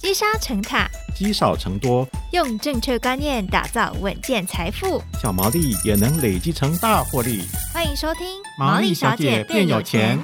积沙成塔，积少成多，用正确观念打造稳健财富，小毛利也能累积成大获利。欢迎收听《毛利小姐变有钱》。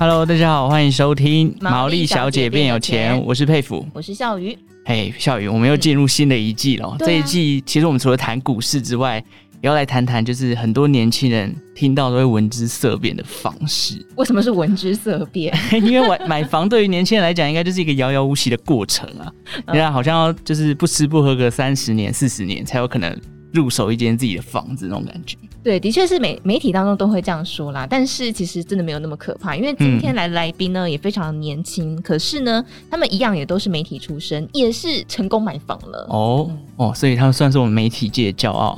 Hello，大家好，欢迎收听《毛利小姐变有钱》，我是佩服，我是笑鱼。嘿，孝瑜，我们又进入新的一季了。嗯、这一季其实我们除了谈股市之外，也要来谈谈，就是很多年轻人听到都会闻之色变的方式。为什么是闻之色变？因为买买房对于年轻人来讲，应该就是一个遥遥无期的过程啊。你看好像要就是不吃不喝个三十年、四十年，才有可能入手一间自己的房子那种感觉。对，的确是媒媒体当中都会这样说啦，但是其实真的没有那么可怕，因为今天来来宾呢、嗯、也非常年轻，可是呢，他们一样也都是媒体出身，也是成功买房了。哦哦，所以他们算是我们媒体界的骄傲。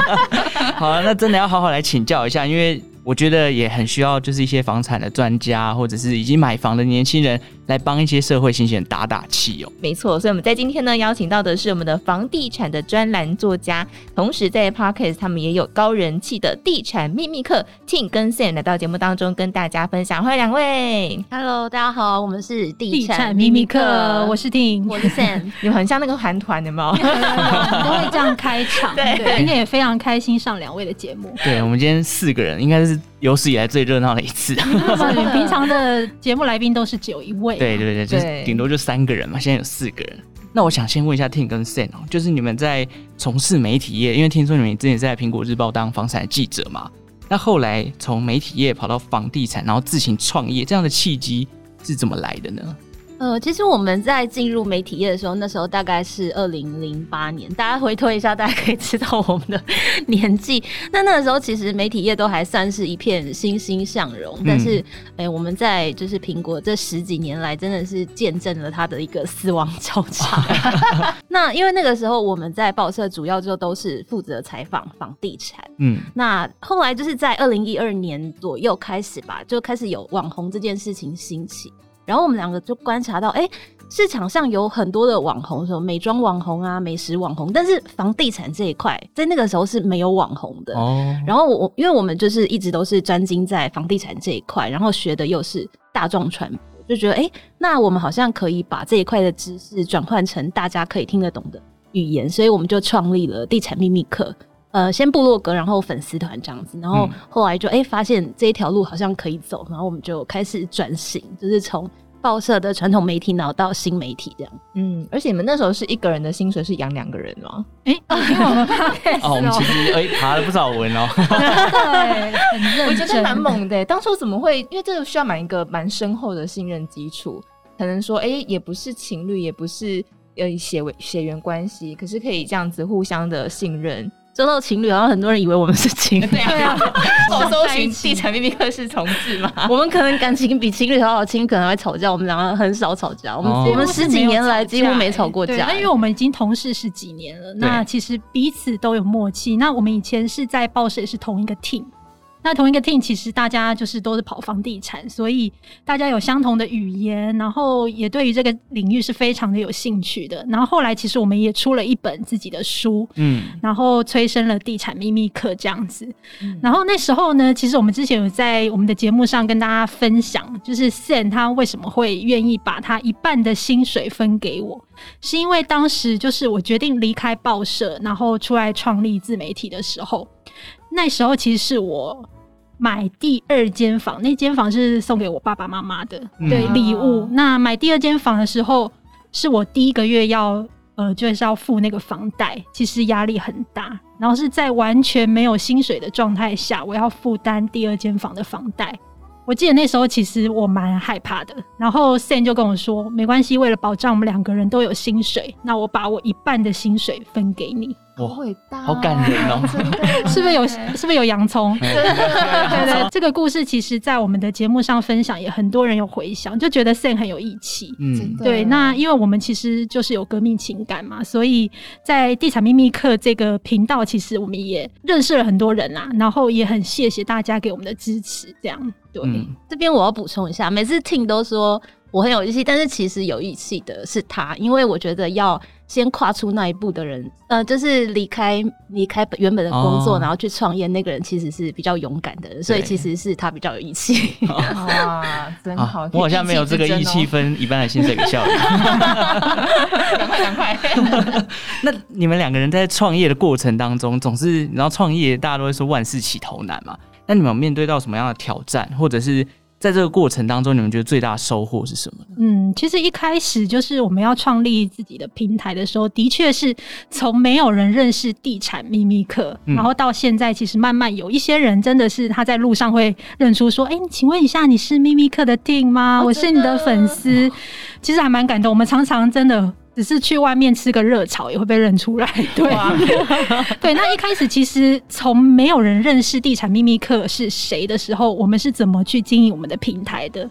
好啊，那真的要好好来请教一下，因为。我觉得也很需要，就是一些房产的专家，或者是已经买房的年轻人，来帮一些社会新鲜人打打气哦。没错，所以我们在今天呢，邀请到的是我们的房地产的专栏作家，同时在 Podcast 他们也有高人气的地产秘密客 Ting 跟 Sam 来到节目当中跟大家分享。欢迎两位，Hello，大家好，我们是地产秘密客，我是 Ting，我是 Sam，你们很像那个韩团的吗？都会这样开场，对，对今天也非常开心上两位的节目。对，我们今天四个人，应该是。是有史以来最热闹的一次。平常的节目来宾都是只有一位。对对对，就是顶多就三个人嘛，现在有四个人。那我想先问一下 Ting 跟 Sam 哦，就是你们在从事媒体业，因为听说你们之前在苹果日报当房产记者嘛，那后来从媒体业跑到房地产，然后自行创业，这样的契机是怎么来的呢？呃，其实我们在进入媒体业的时候，那时候大概是二零零八年，大家回推一下，大家可以知道我们的 年纪。那那个时候，其实媒体业都还算是一片欣欣向荣，嗯、但是，哎、欸，我们在就是苹果这十几年来，真的是见证了它的一个死亡 交叉。那因为那个时候我们在报社主要就都是负责采访房地产，嗯，那后来就是在二零一二年左右开始吧，就开始有网红这件事情兴起。然后我们两个就观察到，哎，市场上有很多的网红，什么美妆网红啊、美食网红，但是房地产这一块在那个时候是没有网红的。哦。然后我因为我们就是一直都是专精在房地产这一块，然后学的又是大众传播，就觉得哎，那我们好像可以把这一块的知识转换成大家可以听得懂的语言，所以我们就创立了地产秘密客。呃，先部落格，然后粉丝团这样子，然后后来就哎、嗯、发现这一条路好像可以走，然后我们就开始转型，就是从报社的传统媒体，脑到新媒体这样。嗯，而且你们那时候是一个人的薪水是养两个人吗？哎、哦，我们其实哎爬了不少文哦。对，我觉得蛮猛的。当初怎么会？因为这个需要蛮一个蛮深厚的信任基础，可能说哎、欸，也不是情侣，也不是呃血为血缘关系，可是可以这样子互相的信任。说到情侣，然后很多人以为我们是情侣。对啊，我搜寻地产秘密课是同志嘛？我们可能感情比情侣好好亲，可能会吵架。我们两个很少吵架，我们我们十几年来几乎没吵过架。那因为我们已经同事十几年了，那其实彼此都有默契。那我们以前是在报社也是同一个 team。那同一个 team 其实大家就是都是跑房地产，所以大家有相同的语言，然后也对于这个领域是非常的有兴趣的。然后后来其实我们也出了一本自己的书，嗯，然后催生了地产秘密课这样子。嗯、然后那时候呢，其实我们之前有在我们的节目上跟大家分享，就是 Sam 他为什么会愿意把他一半的薪水分给我，是因为当时就是我决定离开报社，然后出来创立自媒体的时候。那时候其实是我买第二间房，那间房是送给我爸爸妈妈的，对，礼物。那买第二间房的时候，是我第一个月要呃，就是要付那个房贷，其实压力很大。然后是在完全没有薪水的状态下，我要负担第二间房的房贷。我记得那时候其实我蛮害怕的。然后 Sam 就跟我说：“没关系，为了保障我们两个人都有薪水，那我把我一半的薪水分给你。”好伟大，好感人哦！是不是有？是不是有洋葱？对对对，这个故事其实，在我们的节目上分享，也很多人有回响，就觉得 Sam 很有义气。嗯，对。那因为我们其实就是有革命情感嘛，所以在地产秘密课这个频道，其实我们也认识了很多人啦。然后也很谢谢大家给我们的支持。这样，对。嗯、这边我要补充一下，每次 Ting 都说我很有义气，但是其实有义气的是他，因为我觉得要。先跨出那一步的人，呃，就是离开离开原本的工作，哦、然后去创业，那个人其实是比较勇敢的人，所以其实是他比较有义气。哇，真好！我好像没有这个义气分一般的薪水给效率。赶快赶快！那你们两个人在创业的过程当中，总是然后创业，大家都会说万事起头难嘛？那你们有面对到什么样的挑战，或者是？在这个过程当中，你们觉得最大的收获是什么？嗯，其实一开始就是我们要创立自己的平台的时候，的确是从没有人认识地产秘密客，嗯、然后到现在，其实慢慢有一些人真的是他在路上会认出说：“哎、欸，请问一下，你是秘密客的 Ting 吗？哦、我是你的粉丝。哦”其实还蛮感动。我们常常真的。只是去外面吃个热炒也会被认出来，对，啊 对。那一开始其实从没有人认识地产秘密课是谁的时候，我们是怎么去经营我们的平台的？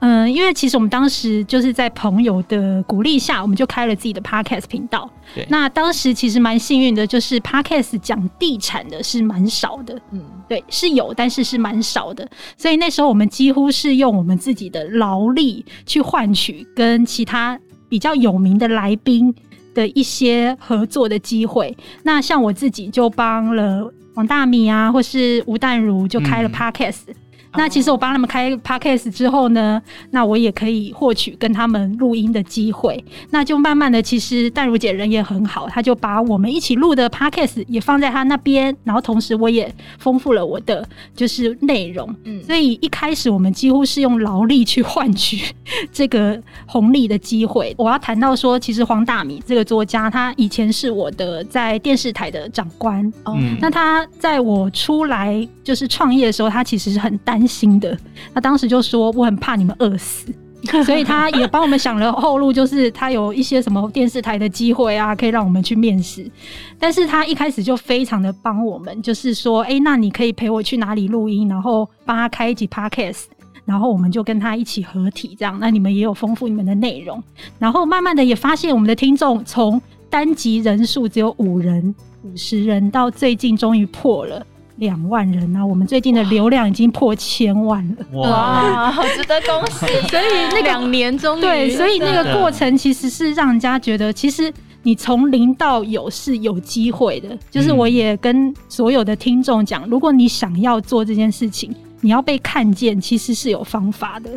嗯，因为其实我们当时就是在朋友的鼓励下，我们就开了自己的 podcast 频道。对，那当时其实蛮幸运的，就是 podcast 讲地产的是蛮少的，嗯，对，是有，但是是蛮少的。所以那时候我们几乎是用我们自己的劳力去换取跟其他。比较有名的来宾的一些合作的机会，那像我自己就帮了王大米啊，或是吴淡如就开了 Podcast。嗯那其实我帮他们开 Podcast 之后呢，那我也可以获取跟他们录音的机会。那就慢慢的，其实淡如姐人也很好，她就把我们一起录的 Podcast 也放在她那边，然后同时我也丰富了我的就是内容。嗯，所以一开始我们几乎是用劳力去换取 这个红利的机会。我要谈到说，其实黄大米这个作家，他以前是我的在电视台的长官。嗯，那他在我出来就是创业的时候，他其实是很担心的，他当时就说我很怕你们饿死，所以他也帮我们想了后路，就是他有一些什么电视台的机会啊，可以让我们去面试。但是他一开始就非常的帮我们，就是说，哎、欸，那你可以陪我去哪里录音，然后帮他开一集 podcast，然后我们就跟他一起合体，这样，那你们也有丰富你们的内容。然后慢慢的也发现我们的听众从单集人数只有五人、五十人，到最近终于破了。两万人啊！我们最近的流量已经破千万了，哇，好值得恭喜！所以那个两年终于对，所以那个过程其实是让人家觉得，其实你从零到有是有机会的。就是我也跟所有的听众讲，如果你想要做这件事情，你要被看见，其实是有方法的，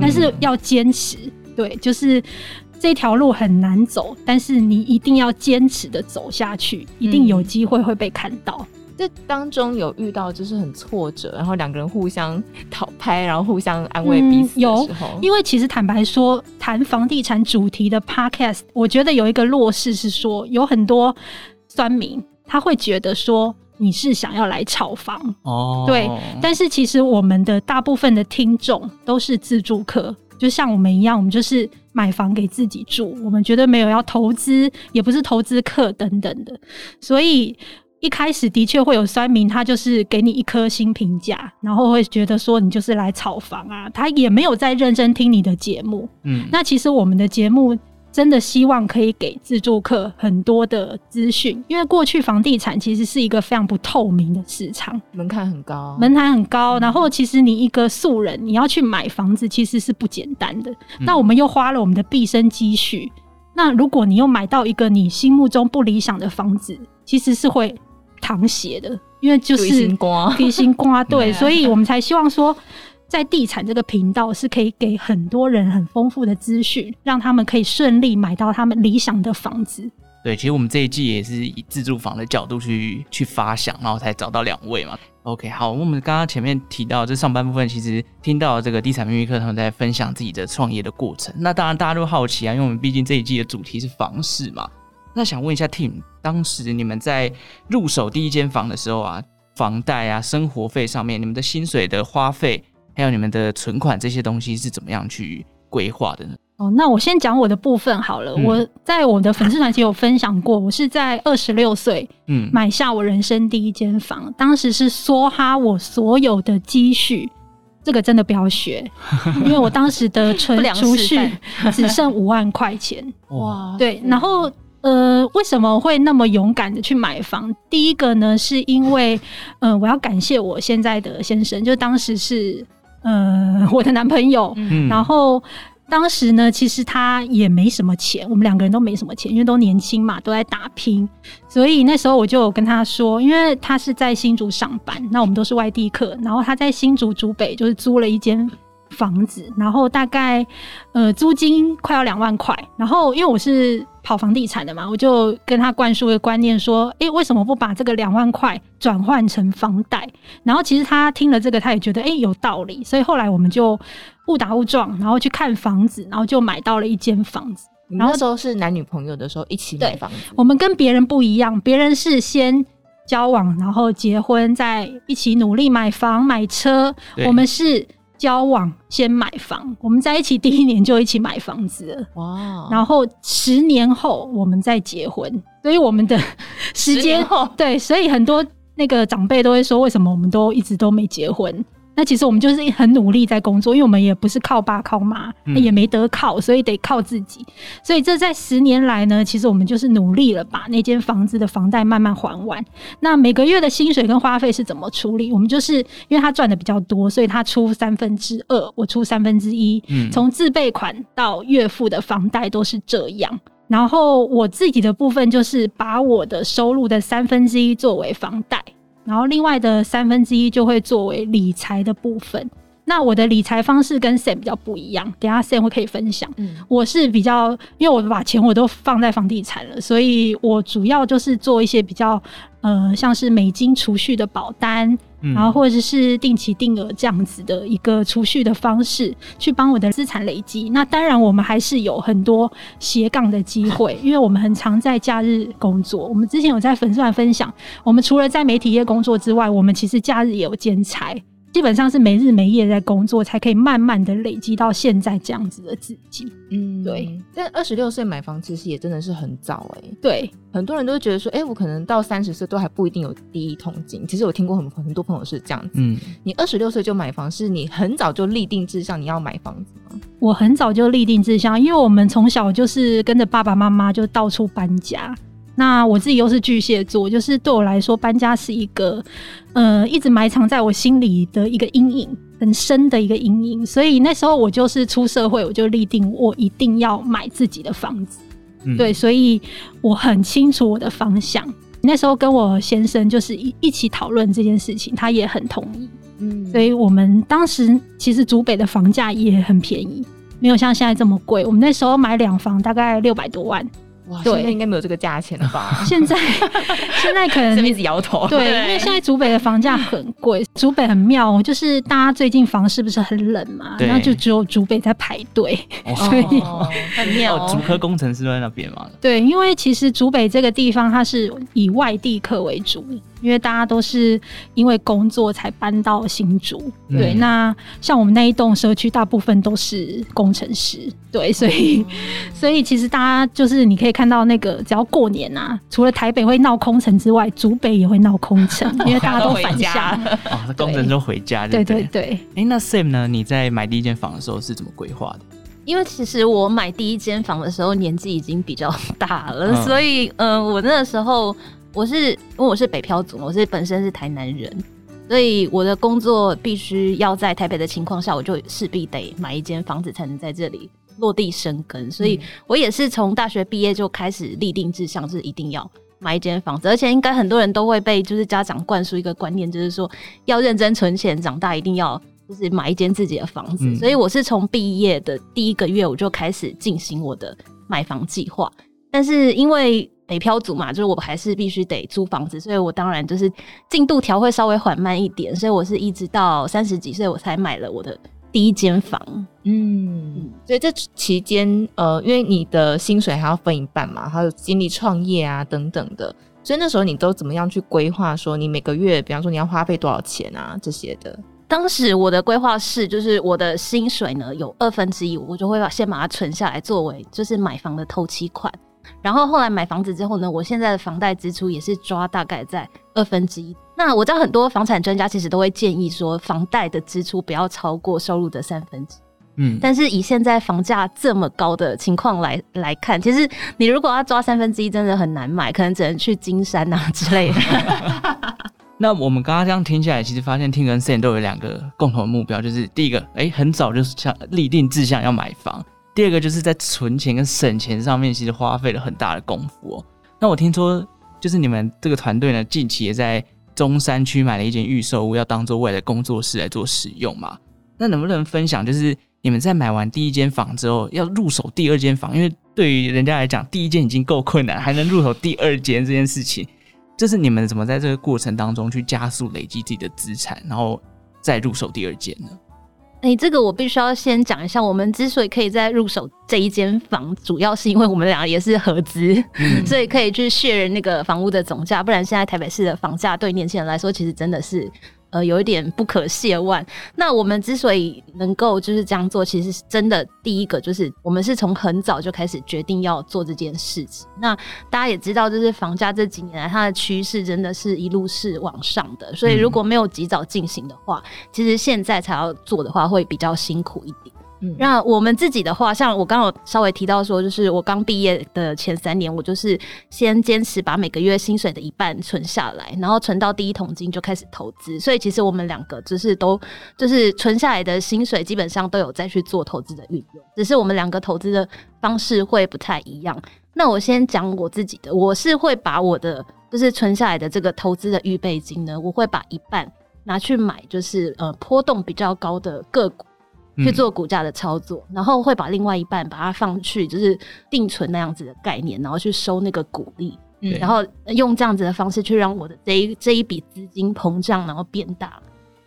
但是要坚持。对，就是这条路很难走，但是你一定要坚持的走下去，一定有机会会被看到。这当中有遇到就是很挫折，然后两个人互相 讨拍，然后互相安慰彼此的时候。嗯，有，因为其实坦白说，谈房地产主题的 podcast，我觉得有一个弱势是说，有很多酸民他会觉得说你是想要来炒房哦，对。但是其实我们的大部分的听众都是自住客，就像我们一样，我们就是买房给自己住，我们绝对没有要投资，也不是投资客等等的，所以。一开始的确会有酸民，他就是给你一颗星评价，然后会觉得说你就是来炒房啊，他也没有在认真听你的节目。嗯，那其实我们的节目真的希望可以给自住客很多的资讯，因为过去房地产其实是一个非常不透明的市场，门槛很高，门槛很高。然后其实你一个素人你要去买房子，其实是不简单的。嗯，那我们又花了我们的毕生积蓄，那如果你又买到一个你心目中不理想的房子，其实是会。淌血的，因为就是地心瓜，提心瓜，对，所以我们才希望说，在地产这个频道是可以给很多人很丰富的资讯，让他们可以顺利买到他们理想的房子。对，其实我们这一季也是以自住房的角度去去发想，然后才找到两位嘛。OK，好，我们刚刚前面提到这上半部分，其实听到这个地产秘密课他们在分享自己的创业的过程。那当然大家都好奇啊，因为我们毕竟这一季的主题是房市嘛。那想问一下 Ting，当时你们在入手第一间房的时候啊，房贷啊、生活费上面，你们的薪水的花费，还有你们的存款这些东西是怎么样去规划的呢？哦，那我先讲我的部分好了。嗯、我在我的粉丝团其实有分享过，我是在二十六岁，嗯，买下我人生第一间房，嗯、当时是梭哈我所有的积蓄，这个真的不要学，因为我当时的存储蓄只剩五万块钱，哇，对，然后。呃，为什么会那么勇敢的去买房？第一个呢，是因为，呃，我要感谢我现在的先生，就当时是，呃，我的男朋友。嗯，然后当时呢，其实他也没什么钱，我们两个人都没什么钱，因为都年轻嘛，都在打拼。所以那时候我就有跟他说，因为他是在新竹上班，那我们都是外地客，然后他在新竹竹北就是租了一间房子，然后大概呃租金快要两万块。然后因为我是跑房地产的嘛，我就跟他灌输一个观念说，诶，为什么不把这个两万块转换成房贷？然后其实他听了这个，他也觉得诶有道理。所以后来我们就。误打误撞，然后去看房子，然后就买到了一间房子。然后那时候是男女朋友的时候一起买房子。我们跟别人不一样，别人是先交往，然后结婚，再一起努力买房买车。我们是交往先买房，我们在一起第一年就一起买房子了。哇！然后十年后我们再结婚，所以我们的时间后对，所以很多那个长辈都会说，为什么我们都一直都没结婚？那其实我们就是很努力在工作，因为我们也不是靠爸靠妈，也没得靠，所以得靠自己。所以这在十年来呢，其实我们就是努力了，把那间房子的房贷慢慢还完。那每个月的薪水跟花费是怎么处理？我们就是因为他赚的比较多，所以他出三分之二，我出三分之一。从自备款到月付的房贷都是这样。然后我自己的部分就是把我的收入的三分之一作为房贷。然后另外的三分之一就会作为理财的部分。那我的理财方式跟 Sam 比较不一样，等下 Sam 会可以分享。嗯，我是比较，因为我把钱我都放在房地产了，所以我主要就是做一些比较，呃，像是美金储蓄的保单。然后或者是定期定额这样子的一个储蓄的方式，去帮我的资产累积。那当然，我们还是有很多斜杠的机会，因为我们很常在假日工作。我们之前有在粉丝团分享，我们除了在媒体业工作之外，我们其实假日也有兼财。基本上是没日没夜在工作，才可以慢慢的累积到现在这样子的自己。嗯，对。但二十六岁买房其实也真的是很早哎、欸。对，很多人都觉得说，哎、欸，我可能到三十岁都还不一定有第一桶金。其实我听过很很多朋友是这样子。嗯，你二十六岁就买房，是你很早就立定志向你要买房子吗？我很早就立定志向，因为我们从小就是跟着爸爸妈妈就到处搬家。那我自己又是巨蟹座，就是对我来说搬家是一个，呃，一直埋藏在我心里的一个阴影，很深的一个阴影。所以那时候我就是出社会，我就立定我一定要买自己的房子。嗯、对，所以我很清楚我的方向。那时候跟我先生就是一一起讨论这件事情，他也很同意。嗯，所以我们当时其实竹北的房价也很便宜，没有像现在这么贵。我们那时候买两房大概六百多万。哇，对，现在应该没有这个价钱了吧？现在 现在可能一直摇头。对，因为现在竹北的房价很贵。竹北很妙，就是大家最近房市不是很冷嘛？然后就只有竹北在排队，所以很妙。竹科工程师都在那边嘛？对，因为其实竹北这个地方它是以外地客为主。因为大家都是因为工作才搬到新竹，嗯、对。那像我们那一栋社区，大部分都是工程师，对。所以，嗯、所以其实大家就是你可以看到那个，只要过年啊，除了台北会闹空城之外，竹北也会闹空城，因为大家都返家。哦，工程师回家对，对对对。哎、欸，那 Sam 呢？你在买第一间房的时候是怎么规划的？因为其实我买第一间房的时候年纪已经比较大了，嗯、所以嗯、呃，我那个时候。我是因为我是北漂族，我是本身是台南人，所以我的工作必须要在台北的情况下，我就势必得买一间房子才能在这里落地生根。所以我也是从大学毕业就开始立定志向，是一定要买一间房子。而且应该很多人都会被就是家长灌输一个观念，就是说要认真存钱，长大一定要就是买一间自己的房子。嗯、所以我是从毕业的第一个月我就开始进行我的买房计划，但是因为北漂族嘛，就是我还是必须得租房子，所以我当然就是进度条会稍微缓慢一点，所以我是一直到三十几岁我才买了我的第一间房。嗯，所以这期间呃，因为你的薪水还要分一半嘛，还有经历创业啊等等的，所以那时候你都怎么样去规划？说你每个月，比方说你要花费多少钱啊这些的？当时我的规划是，就是我的薪水呢有二分之一，我就会把先把它存下来，作为就是买房的头期款。然后后来买房子之后呢，我现在的房贷支出也是抓大概在二分之一。那我知道很多房产专家其实都会建议说，房贷的支出不要超过收入的三分之一。嗯，但是以现在房价这么高的情况来来看，其实你如果要抓三分之一，真的很难买，可能只能去金山啊之类的。那我们刚刚这样听下来，其实发现 Tim 跟 Sam 都有两个共同的目标，就是第一个，哎，很早就是想立定志向要买房。第二个就是在存钱跟省钱上面，其实花费了很大的功夫哦。那我听说，就是你们这个团队呢，近期也在中山区买了一间预售屋，要当做未来工作室来做使用嘛？那能不能分享，就是你们在买完第一间房之后，要入手第二间房？因为对于人家来讲，第一间已经够困难，还能入手第二间这件事情，就是你们怎么在这个过程当中去加速累积自己的资产，然后再入手第二间呢？哎、欸，这个我必须要先讲一下。我们之所以可以在入手这一间房，主要是因为我们俩也是合资，嗯、所以可以去 share 那个房屋的总价。不然现在台北市的房价对年轻人来说，其实真的是。呃，有一点不可亵玩。那我们之所以能够就是这样做，其实是真的。第一个就是我们是从很早就开始决定要做这件事情。那大家也知道，就是房价这几年来它的趋势真的是一路是往上的。所以如果没有及早进行的话，嗯、其实现在才要做的话，会比较辛苦一点。那我们自己的话，像我刚刚稍微提到说，就是我刚毕业的前三年，我就是先坚持把每个月薪水的一半存下来，然后存到第一桶金就开始投资。所以其实我们两个就是都就是存下来的薪水，基本上都有再去做投资的运用，只是我们两个投资的方式会不太一样。那我先讲我自己的，我是会把我的就是存下来的这个投资的预备金呢，我会把一半拿去买，就是呃波动比较高的个股。去做股价的操作，然后会把另外一半把它放去就是定存那样子的概念，然后去收那个股利，嗯，然后用这样子的方式去让我的这一这一笔资金膨胀，然后变大，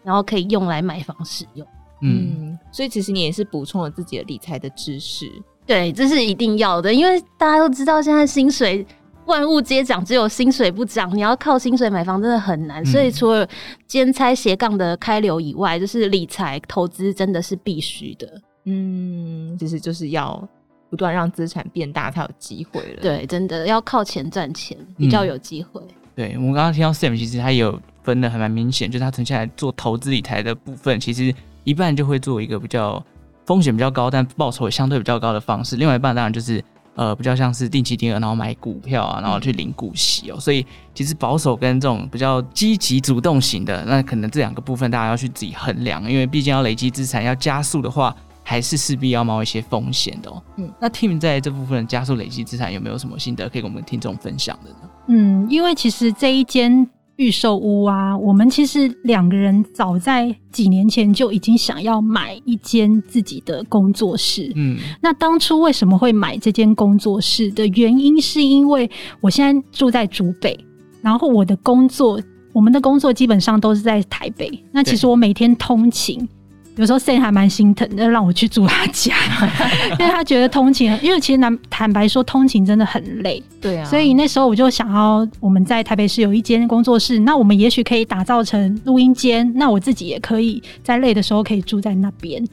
然后可以用来买房使用。嗯，所以其实你也是补充了自己的理财的知识，对，这是一定要的，因为大家都知道现在薪水。万物皆涨，只有薪水不涨。你要靠薪水买房真的很难，嗯、所以除了兼差斜杠的开流以外，就是理财投资真的是必须的。嗯，其实就是要不断让资产变大才有机会了。对，真的要靠钱赚钱比较有机会。嗯、对，我们刚刚听到 Sam，其实他也有分的还蛮明显，就是他存下来做投资理财的部分，其实一半就会做一个比较风险比较高，但报酬也相对比较高的方式。另外一半当然就是。呃，比较像是定期定额，然后买股票啊，然后去领股息哦。嗯、所以其实保守跟这种比较积极主动型的，那可能这两个部分大家要去自己衡量，因为毕竟要累积资产要加速的话，还是势必要冒一些风险的哦。嗯，那 Tim 在这部分加速累积资产有没有什么心得可以跟我们听众分享的呢？嗯，因为其实这一间。预售屋啊，我们其实两个人早在几年前就已经想要买一间自己的工作室。嗯，那当初为什么会买这间工作室的原因，是因为我现在住在竹北，然后我的工作，我们的工作基本上都是在台北。那其实我每天通勤。有时候 Sam 还蛮心疼的，让我去住他家，因为他觉得通勤，因为其实坦坦白说，通勤真的很累。对啊，所以那时候我就想要我们在台北市有一间工作室，那我们也许可以打造成录音间，那我自己也可以在累的时候可以住在那边。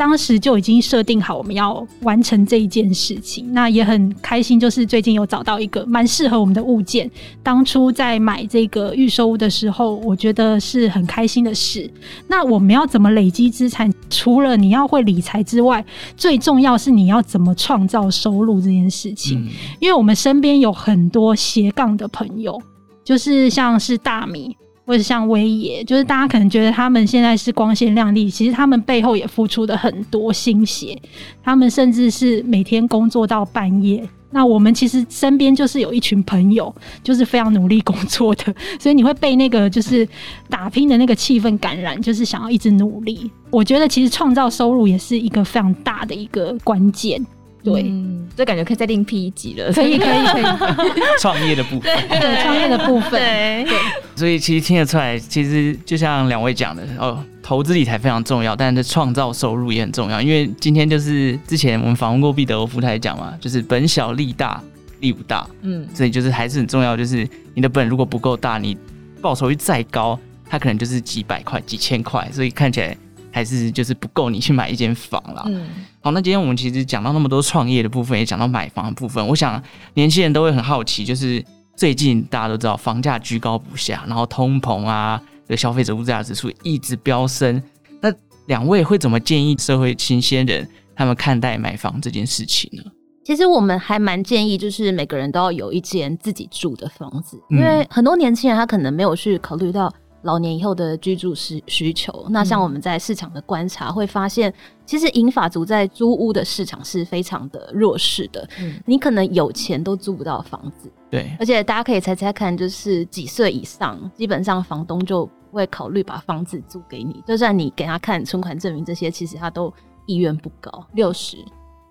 当时就已经设定好我们要完成这一件事情，那也很开心，就是最近有找到一个蛮适合我们的物件。当初在买这个预售屋的时候，我觉得是很开心的事。那我们要怎么累积资产？除了你要会理财之外，最重要是你要怎么创造收入这件事情。嗯、因为我们身边有很多斜杠的朋友，就是像是大米。或者像威爷，就是大家可能觉得他们现在是光鲜亮丽，其实他们背后也付出了很多心血，他们甚至是每天工作到半夜。那我们其实身边就是有一群朋友，就是非常努力工作的，所以你会被那个就是打拼的那个气氛感染，就是想要一直努力。我觉得其实创造收入也是一个非常大的一个关键。对，嗯，这感觉可以再另辟一集了。可以，可以，可以。创业的部分，对，创业的部分，对。对所以其实听得出来，其实就像两位讲的哦，投资理财非常重要，但是创造收入也很重要。因为今天就是之前我们访问过毕德欧夫，他也讲嘛，就是本小利大，利不大。嗯，所以就是还是很重要，就是你的本如果不够大，你报酬率再高，它可能就是几百块、几千块，所以看起来。还是就是不够你去买一间房啦。嗯，好，那今天我们其实讲到那么多创业的部分，也讲到买房的部分。我想年轻人都会很好奇，就是最近大家都知道房价居高不下，然后通膨啊，这个消费者物价指数一直飙升。那两位会怎么建议社会新鲜人他们看待买房这件事情呢？其实我们还蛮建议，就是每个人都要有一间自己住的房子，因为很多年轻人他可能没有去考虑到。老年以后的居住需需求。那像我们在市场的观察会发现，其实银发族在租屋的市场是非常的弱势的。嗯，你可能有钱都租不到房子。对，而且大家可以猜猜看，就是几岁以上，基本上房东就不会考虑把房子租给你。就算你给他看存款证明这些，其实他都意愿不高。六十。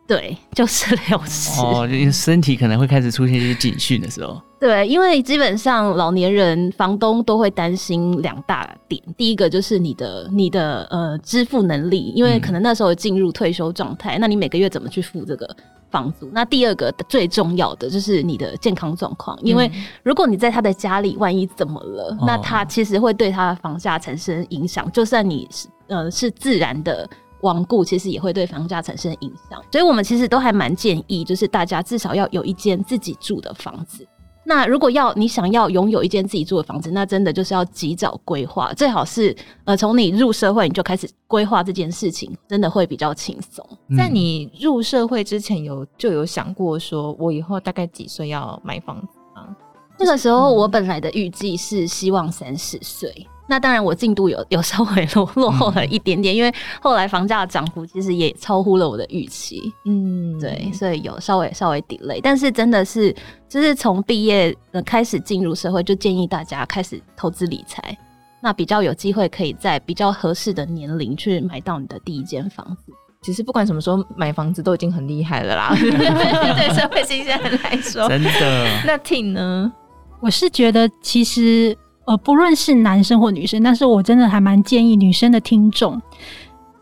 对，就是六十哦，就身体可能会开始出现一些警讯的时候。对，因为基本上老年人房东都会担心两大点，第一个就是你的你的呃支付能力，因为可能那时候进入退休状态，嗯、那你每个月怎么去付这个房租？那第二个最重要的就是你的健康状况，因为如果你在他的家里，万一怎么了，嗯、那他其实会对他的房价产生影响。就算你是呃是自然的。亡故其实也会对房价产生影响，所以我们其实都还蛮建议，就是大家至少要有一间自己住的房子。那如果要你想要拥有一间自己住的房子，那真的就是要及早规划，最好是呃从你入社会你就开始规划这件事情，真的会比较轻松。嗯、在你入社会之前有就有想过说，我以后大概几岁要买房子吗？那个时候我本来的预计是希望三十岁。那当然，我进度有有稍微 落落后了一点点，嗯、因为后来房价的涨幅其实也超乎了我的预期。嗯，对，所以有稍微稍微 delay。但是真的是，就是从毕业呃开始进入社会，就建议大家开始投资理财，那比较有机会可以在比较合适的年龄去买到你的第一间房子。其实不管什么时候买房子都已经很厉害了啦，对社会新鲜人来说，真的。那 Ting 呢？我是觉得其实。呃，不论是男生或女生，但是我真的还蛮建议女生的听众，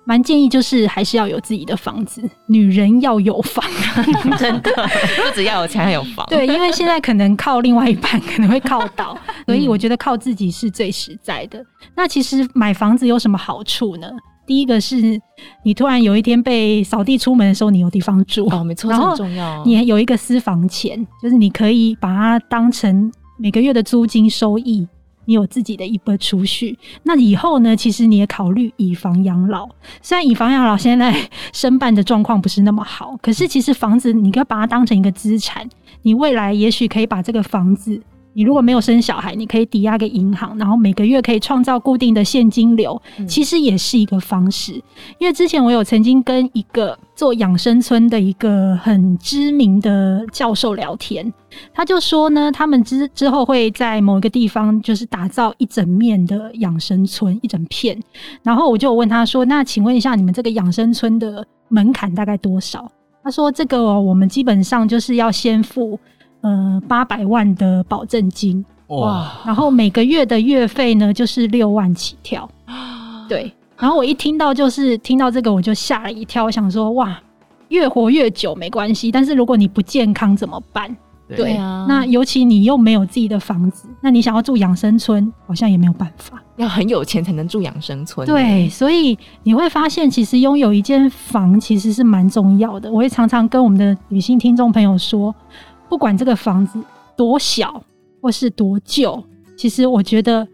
蛮建议就是还是要有自己的房子，女人要有房 真的不只要有钱，还有房。对，因为现在可能靠另外一半可能会靠倒，所以我觉得靠自己是最实在的。那其实买房子有什么好处呢？第一个是你突然有一天被扫地出门的时候，你有地方住哦，没错，这很重要。你有一个私房钱，就是你可以把它当成每个月的租金收益。你有自己的一波储蓄，那以后呢？其实你也考虑以房养老。虽然以房养老现在申办的状况不是那么好，可是其实房子你可以把它当成一个资产，你未来也许可以把这个房子。你如果没有生小孩，你可以抵押给银行，然后每个月可以创造固定的现金流，其实也是一个方式。嗯、因为之前我有曾经跟一个做养生村的一个很知名的教授聊天，他就说呢，他们之之后会在某一个地方就是打造一整面的养生村，一整片。然后我就问他说：“那请问一下，你们这个养生村的门槛大概多少？”他说：“这个、哦、我们基本上就是要先付。”呃，八百万的保证金哇，然后每个月的月费呢就是六万起跳，对。然后我一听到就是听到这个，我就吓了一跳，我想说哇，越活越久没关系，但是如果你不健康怎么办？对，对啊，那尤其你又没有自己的房子，那你想要住养生村，好像也没有办法，要很有钱才能住养生村。对，所以你会发现，其实拥有一间房其实是蛮重要的。我会常常跟我们的女性听众朋友说。不管这个房子多小或是多旧，其实我觉得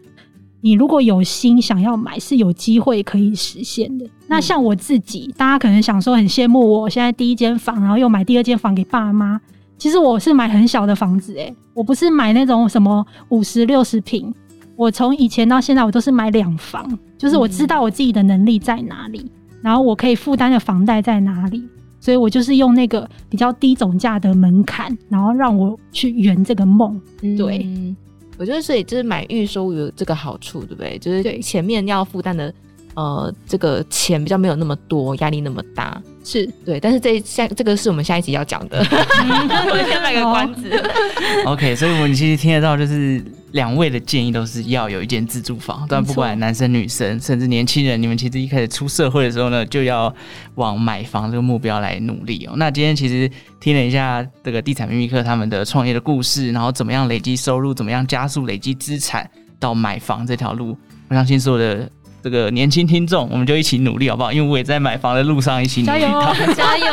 你如果有心想要买，是有机会可以实现的。嗯、那像我自己，大家可能想说很羡慕我，现在第一间房，然后又买第二间房给爸妈。其实我是买很小的房子，诶，我不是买那种什么五十六十平，我从以前到现在，我都是买两房，就是我知道我自己的能力在哪里，嗯、然后我可以负担的房贷在哪里。所以我就是用那个比较低总价的门槛，然后让我去圆这个梦。对、嗯，我觉得所以就是买预收有这个好处，对不对？就是前面要负担的呃这个钱比较没有那么多，压力那么大。是对，但是这下这个是我们下一集要讲的。我先卖个关子。OK，所以我们其实听得到就是。两位的建议都是要有一间自住房，但不管男生女生，甚至年轻人，你们其实一开始出社会的时候呢，就要往买房这个目标来努力哦。那今天其实听了一下这个地产秘密课他们的创业的故事，然后怎么样累积收入，怎么样加速累积资产到买房这条路，我相信所有的。这个年轻听众，我们就一起努力好不好？因为我也在买房的路上，一起努力。加油，加油！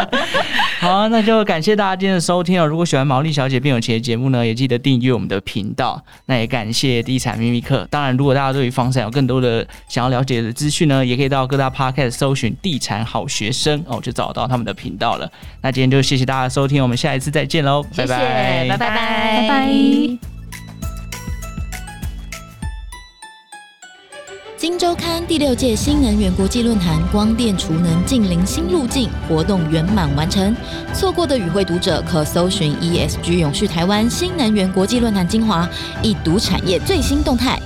好，那就感谢大家今天的收听哦。如果喜欢毛利小姐变有钱的节目呢，也记得订阅我们的频道。那也感谢地产秘密客。当然，如果大家对于房产有更多的想要了解的资讯呢，也可以到各大 podcast 搜寻“地产好学生”哦，就找到他们的频道了。那今天就谢谢大家收听，我们下一次再见喽，拜拜，拜拜。拜拜。金周刊第六届新能源国际论坛光电储能近零新路径活动圆满完成，错过的与会读者可搜寻 ESG 永续台湾新能源国际论坛精华，一睹产业最新动态。